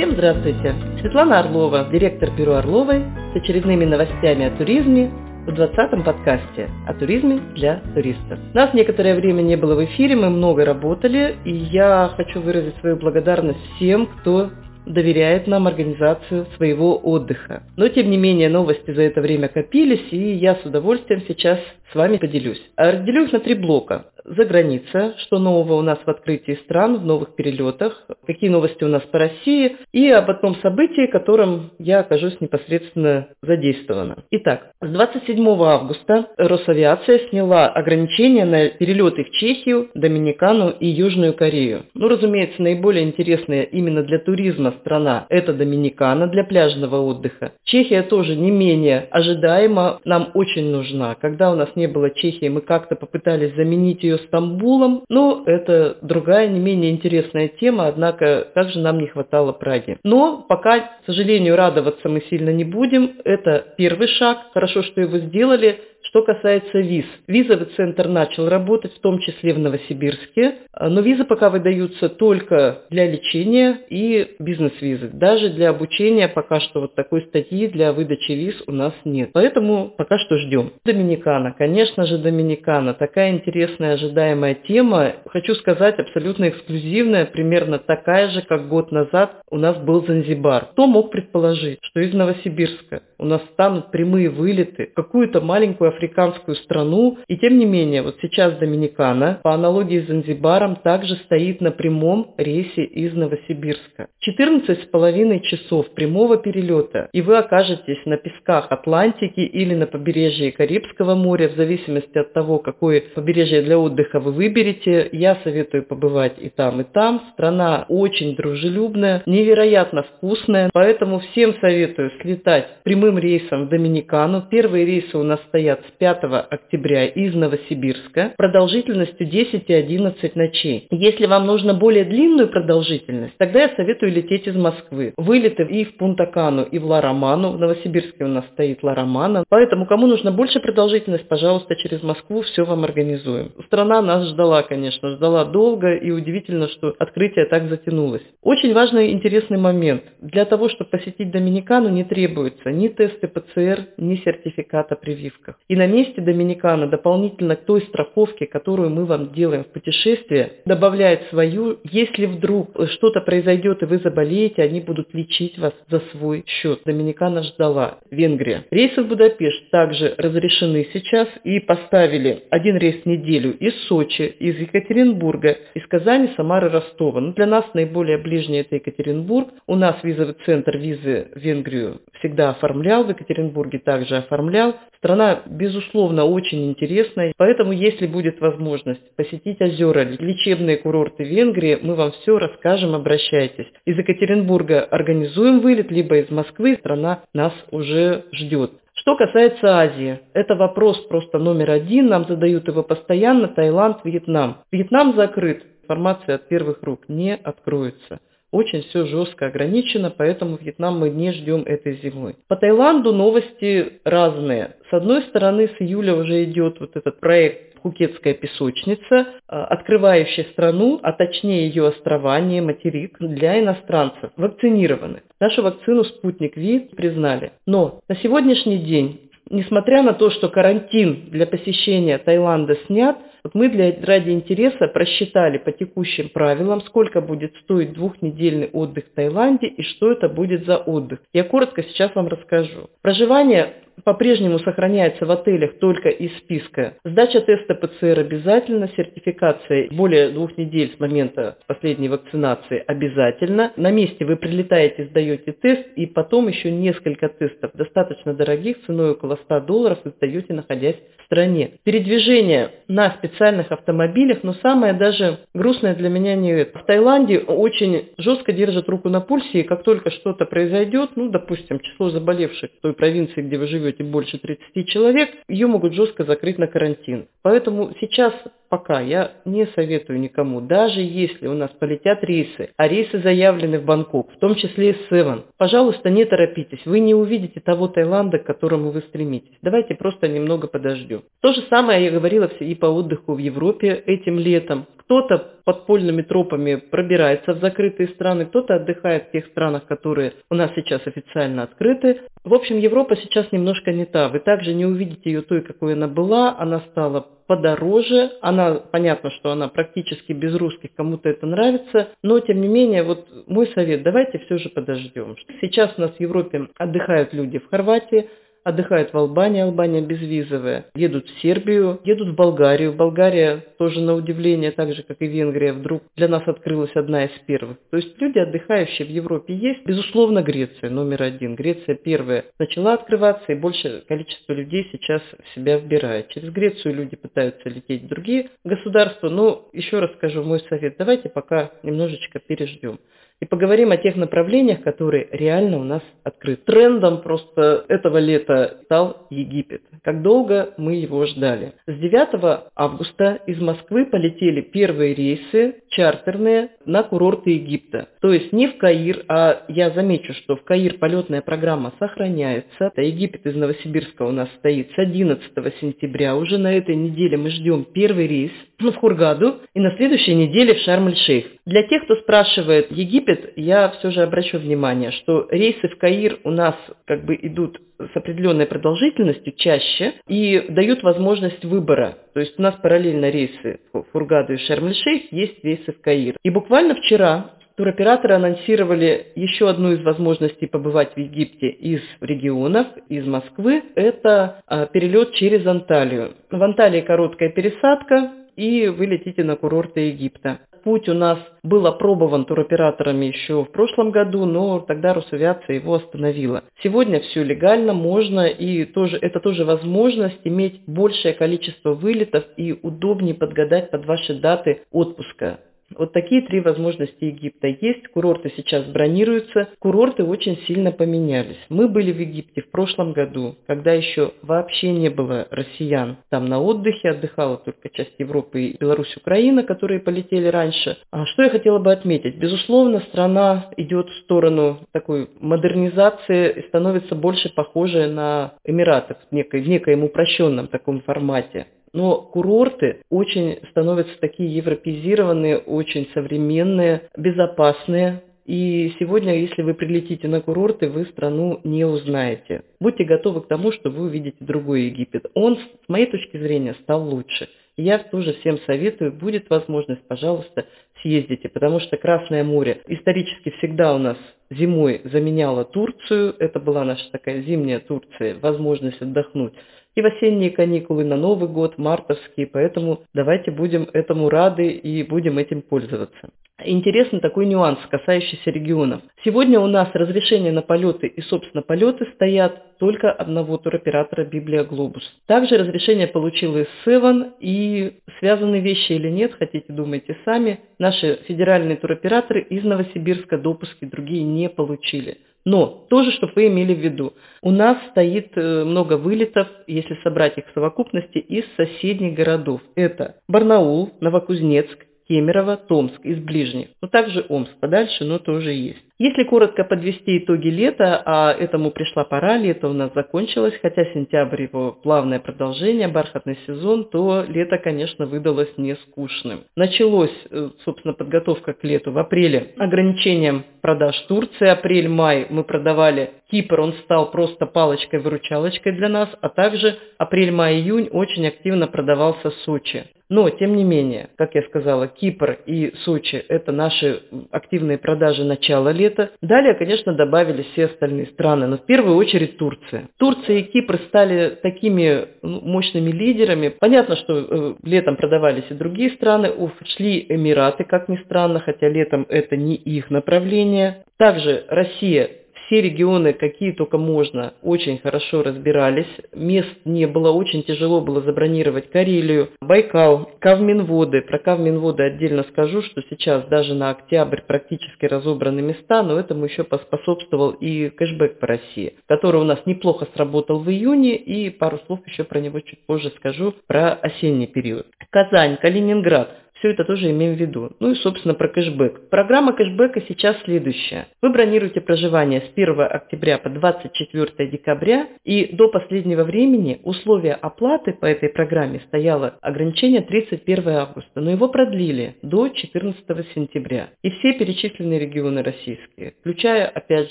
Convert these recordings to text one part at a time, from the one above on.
Всем здравствуйте! Светлана Орлова, директор бюро Орловой, с очередными новостями о туризме в 20-м подкасте о туризме для туристов. Нас некоторое время не было в эфире, мы много работали, и я хочу выразить свою благодарность всем, кто доверяет нам организацию своего отдыха. Но, тем не менее, новости за это время копились, и я с удовольствием сейчас с вами поделюсь. А разделю их на три блока за граница, что нового у нас в открытии стран, в новых перелетах, какие новости у нас по России и об одном событии, которым я окажусь непосредственно задействована. Итак, с 27 августа Росавиация сняла ограничения на перелеты в Чехию, Доминикану и Южную Корею. Ну, разумеется, наиболее интересная именно для туризма страна – это Доминикана для пляжного отдыха. Чехия тоже не менее ожидаемо нам очень нужна. Когда у нас не было Чехии, мы как-то попытались заменить ее Стамбулом. Но это другая, не менее интересная тема, однако как же нам не хватало Праги. Но пока, к сожалению, радоваться мы сильно не будем. Это первый шаг. Хорошо, что его сделали. Что касается виз. Визовый центр начал работать, в том числе в Новосибирске, но визы пока выдаются только для лечения и бизнес-визы. Даже для обучения пока что вот такой статьи для выдачи виз у нас нет. Поэтому пока что ждем. Доминикана. Конечно же, Доминикана. Такая интересная, ожидаемая тема. Хочу сказать, абсолютно эксклюзивная, примерно такая же, как год назад у нас был Занзибар. Кто мог предположить, что из Новосибирска у нас станут прямые вылеты в какую-то маленькую африканскую страну. И тем не менее, вот сейчас Доминикана, по аналогии с Занзибаром, также стоит на прямом рейсе из Новосибирска. 14 с половиной часов прямого перелета, и вы окажетесь на песках Атлантики или на побережье Карибского моря, в зависимости от того, какое побережье для отдыха вы выберете. Я советую побывать и там, и там. Страна очень дружелюбная, невероятно вкусная, поэтому всем советую слетать прямым рейсом в Доминикану. Первые рейсы у нас стоят с 5 октября из Новосибирска продолжительностью 10 и 11 ночей. Если вам нужно более длинную продолжительность, тогда я советую лететь из Москвы. Вылеты и в Пунтакану, и в Лароману. В Новосибирске у нас стоит Ларомана. Поэтому, кому нужно больше продолжительность, пожалуйста, через Москву все вам организуем. Страна нас ждала, конечно, ждала долго, и удивительно, что открытие так затянулось. Очень важный интересный момент. Для того, чтобы посетить Доминикану, не требуется ни тесты ПЦР, ни сертификата прививках. И на месте Доминикана дополнительно к той страховке, которую мы вам делаем в путешествии, добавляет свою. Если вдруг что-то произойдет и вы заболеете, они будут лечить вас за свой счет. Доминикана ждала. Венгрия. Рейсы в Будапешт также разрешены сейчас и поставили один рейс в неделю из Сочи, из Екатеринбурга, из Казани, Самары, Ростова. Но для нас наиболее ближний это Екатеринбург. У нас визовый центр визы в Венгрию всегда оформлял, в Екатеринбурге также оформлял. Страна, безусловно, очень интересная, поэтому если будет возможность посетить озера, лечебные курорты Венгрии, мы вам все расскажем, обращайтесь. Из Екатеринбурга организуем вылет, либо из Москвы, страна нас уже ждет. Что касается Азии, это вопрос просто номер один, нам задают его постоянно, Таиланд, Вьетнам. Вьетнам закрыт, информация от первых рук не откроется. Очень все жестко ограничено, поэтому Вьетнам мы не ждем этой зимой. По Таиланду новости разные. С одной стороны, с июля уже идет вот этот проект Пхукетская песочница, а, открывающая страну, а точнее ее острова, не материк, для иностранцев, вакцинированных. Нашу вакцину «Спутник Ви» признали. Но на сегодняшний день, несмотря на то, что карантин для посещения Таиланда снят, вот мы для, ради интереса просчитали по текущим правилам, сколько будет стоить двухнедельный отдых в Таиланде и что это будет за отдых. Я коротко сейчас вам расскажу. Проживание по-прежнему сохраняется в отелях только из списка. Сдача теста ПЦР обязательно, сертификация более двух недель с момента последней вакцинации обязательно. На месте вы прилетаете, сдаете тест и потом еще несколько тестов, достаточно дорогих, ценой около 100 долларов, вы сдаете, находясь стране. Передвижение на специальных автомобилях, но самое даже грустное для меня не это. В Таиланде очень жестко держат руку на пульсе, и как только что-то произойдет, ну, допустим, число заболевших в той провинции, где вы живете, больше 30 человек, ее могут жестко закрыть на карантин. Поэтому сейчас пока я не советую никому, даже если у нас полетят рейсы, а рейсы заявлены в Бангкок, в том числе и Севен, пожалуйста, не торопитесь, вы не увидите того Таиланда, к которому вы стремитесь. Давайте просто немного подождем. То же самое я говорила и по отдыху в Европе этим летом кто-то подпольными тропами пробирается в закрытые страны, кто-то отдыхает в тех странах, которые у нас сейчас официально открыты. В общем, Европа сейчас немножко не та. Вы также не увидите ее той, какой она была. Она стала подороже. Она, понятно, что она практически без русских, кому-то это нравится. Но, тем не менее, вот мой совет, давайте все же подождем. Сейчас у нас в Европе отдыхают люди в Хорватии, отдыхают в Албании, Албания безвизовая, едут в Сербию, едут в Болгарию. Болгария тоже на удивление, так же как и Венгрия, вдруг для нас открылась одна из первых. То есть люди, отдыхающие в Европе, есть. Безусловно, Греция номер один. Греция первая начала открываться, и большее количество людей сейчас в себя вбирает. Через Грецию люди пытаются лететь в другие государства. Но еще раз скажу мой совет, давайте пока немножечко переждем и поговорим о тех направлениях, которые реально у нас открыты. Трендом просто этого лета стал Египет. Как долго мы его ждали. С 9 августа из Москвы полетели первые рейсы чартерные на курорты Египта. То есть не в Каир, а я замечу, что в Каир полетная программа сохраняется. Египет из Новосибирска у нас стоит с 11 сентября. Уже на этой неделе мы ждем первый рейс в Хургаду и на следующей неделе в Шарм-эль-Шейх. Для тех, кто спрашивает Египет, я все же обращу внимание, что рейсы в Каир у нас как бы идут с определенной продолжительностью чаще и дают возможность выбора. То есть у нас параллельно рейсы в Хургаду и Шарм-эль-Шейх, есть рейсы в Каир. И буквально вчера Туроператоры анонсировали еще одну из возможностей побывать в Египте из регионов, из Москвы. Это а, перелет через Анталию. В Анталии короткая пересадка, и вы летите на курорты Египта. Путь у нас был опробован туроператорами еще в прошлом году, но тогда Росавиация его остановила. Сегодня все легально, можно, и тоже, это тоже возможность иметь большее количество вылетов и удобнее подгадать под ваши даты отпуска. Вот такие три возможности Египта есть. Курорты сейчас бронируются. Курорты очень сильно поменялись. Мы были в Египте в прошлом году, когда еще вообще не было россиян. Там на отдыхе отдыхала только часть Европы и Беларусь, Украина, которые полетели раньше. А что я хотела бы отметить? Безусловно, страна идет в сторону такой модернизации и становится больше похожей на Эмираты в, некой, в некоем упрощенном таком формате. Но курорты очень становятся такие европезированные, очень современные, безопасные. И сегодня, если вы прилетите на курорты, вы страну не узнаете. Будьте готовы к тому, что вы увидите другой Египет. Он, с моей точки зрения, стал лучше. Я тоже всем советую, будет возможность, пожалуйста, съездите, потому что Красное море исторически всегда у нас зимой заменяло Турцию, это была наша такая зимняя Турция, возможность отдохнуть и в осенние каникулы, на Новый год, мартовские, поэтому давайте будем этому рады и будем этим пользоваться. Интересный такой нюанс, касающийся регионов. Сегодня у нас разрешение на полеты и, собственно, полеты стоят только одного туроператора Библия Глобус. Также разрешение получил и Севан, и связаны вещи или нет, хотите думайте сами. Наши федеральные туроператоры из Новосибирска допуски другие не получили. Но тоже, чтобы вы имели в виду, у нас стоит э, много вылетов, если собрать их в совокупности, из соседних городов. Это Барнаул, Новокузнецк, Кемерово, Томск из ближних. Ну, также Омск подальше, но тоже есть. Если коротко подвести итоги лета, а этому пришла пора, лето у нас закончилось, хотя сентябрь его плавное продолжение, бархатный сезон, то лето, конечно, выдалось не скучным. Началось, э, собственно, подготовка к лету в апреле ограничением продаж Турции, апрель-май мы продавали Кипр, он стал просто палочкой-выручалочкой для нас, а также апрель-май-июнь очень активно продавался Сочи. Но, тем не менее, как я сказала, Кипр и Сочи – это наши активные продажи начала лета. Далее, конечно, добавились все остальные страны, но в первую очередь Турция. Турция и Кипр стали такими ну, мощными лидерами. Понятно, что э, летом продавались и другие страны, ушли Эмираты, как ни странно, хотя летом это не их направление. Также Россия все регионы, какие только можно, очень хорошо разбирались. Мест не было, очень тяжело было забронировать Карелию, Байкал, Кавминводы. Про Кавминводы отдельно скажу, что сейчас даже на октябрь практически разобраны места, но этому еще поспособствовал и кэшбэк по России, который у нас неплохо сработал в июне, и пару слов еще про него чуть позже скажу, про осенний период. Казань, Калининград. Все это тоже имеем в виду. Ну и, собственно, про кэшбэк. Программа кэшбэка сейчас следующая. Вы бронируете проживание с 1 октября по 24 декабря, и до последнего времени условия оплаты по этой программе стояло ограничение 31 августа, но его продлили до 14 сентября. И все перечисленные регионы российские, включая, опять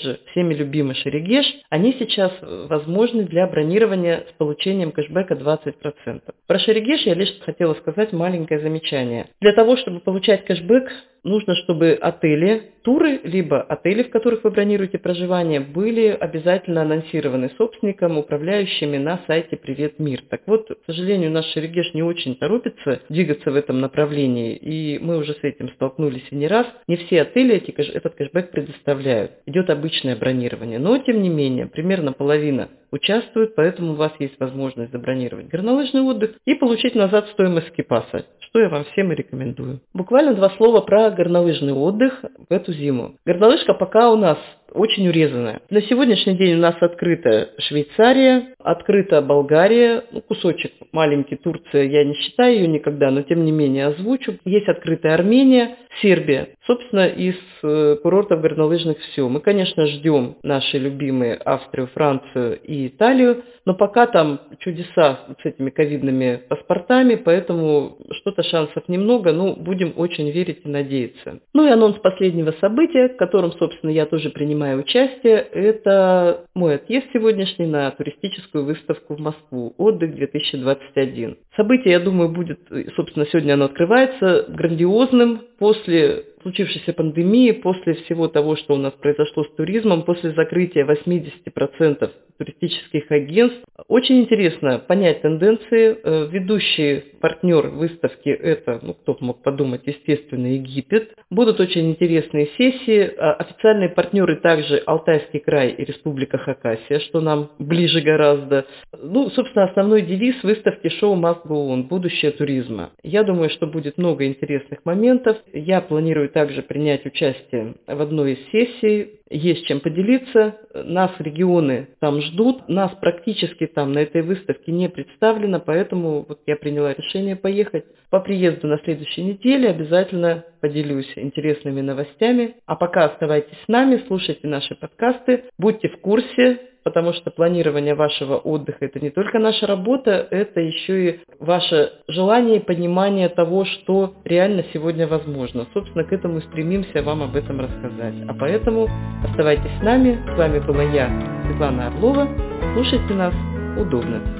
же, всеми любимый Шерегеш, они сейчас возможны для бронирования с получением кэшбэка 20%. Про Шерегеш я лишь хотела сказать маленькое замечание. Для того, чтобы получать кэшбэк, нужно, чтобы отели, туры, либо отели, в которых вы бронируете проживание, были обязательно анонсированы собственником, управляющими на сайте «Привет, мир». Так вот, к сожалению, наш Шерегеш не очень торопится двигаться в этом направлении, и мы уже с этим столкнулись и не раз. Не все отели эти, этот кэшбэк предоставляют. Идет обычное бронирование. Но, тем не менее, примерно половина участвует, поэтому у вас есть возможность забронировать горнолыжный отдых и получить назад стоимость скипаса, что я вам всем и рекомендую. Буквально два слова про горнолыжный отдых в эту зиму. Горнолыжка пока у нас очень урезанная. На сегодняшний день у нас открыта Швейцария, открыта Болгария, ну, кусочек маленький, Турция, я не считаю ее никогда, но тем не менее озвучу. Есть открытая Армения, Сербия. Собственно, из э, курортов горнолыжных все. Мы, конечно, ждем наши любимые Австрию, Францию и Италию, но пока там чудеса с этими ковидными паспортами, поэтому что-то шансов немного, но будем очень верить и надеяться. Ну и анонс последнего события, в котором, собственно, я тоже принимаю участие, это мой отъезд сегодняшний на туристическую выставку в Москву «Отдых 2021». Событие, я думаю, будет, собственно, сегодня оно открывается, грандиозным после случившейся пандемии, после всего того, что у нас произошло с туризмом, после закрытия 80% туристических агентств. Очень интересно понять тенденции. Э, ведущий партнер выставки – это, ну, кто мог подумать, естественно, Египет. Будут очень интересные сессии. А официальные партнеры также Алтайский край и Республика Хакасия, что нам ближе гораздо. Ну, собственно, основной девиз выставки «Шоу Must Go On» – будущее туризма. Я думаю, что будет много интересных моментов. Я планирую также принять участие в одной из сессий. Есть чем поделиться. Нас регионы там ждут. Нас практически там на этой выставке не представлено, поэтому вот я приняла решение поехать. По приезду на следующей неделе обязательно поделюсь интересными новостями. А пока оставайтесь с нами, слушайте наши подкасты, будьте в курсе потому что планирование вашего отдыха – это не только наша работа, это еще и ваше желание и понимание того, что реально сегодня возможно. Собственно, к этому стремимся вам об этом рассказать. А поэтому оставайтесь с нами. С вами была я, Светлана Орлова. Слушайте нас удобно.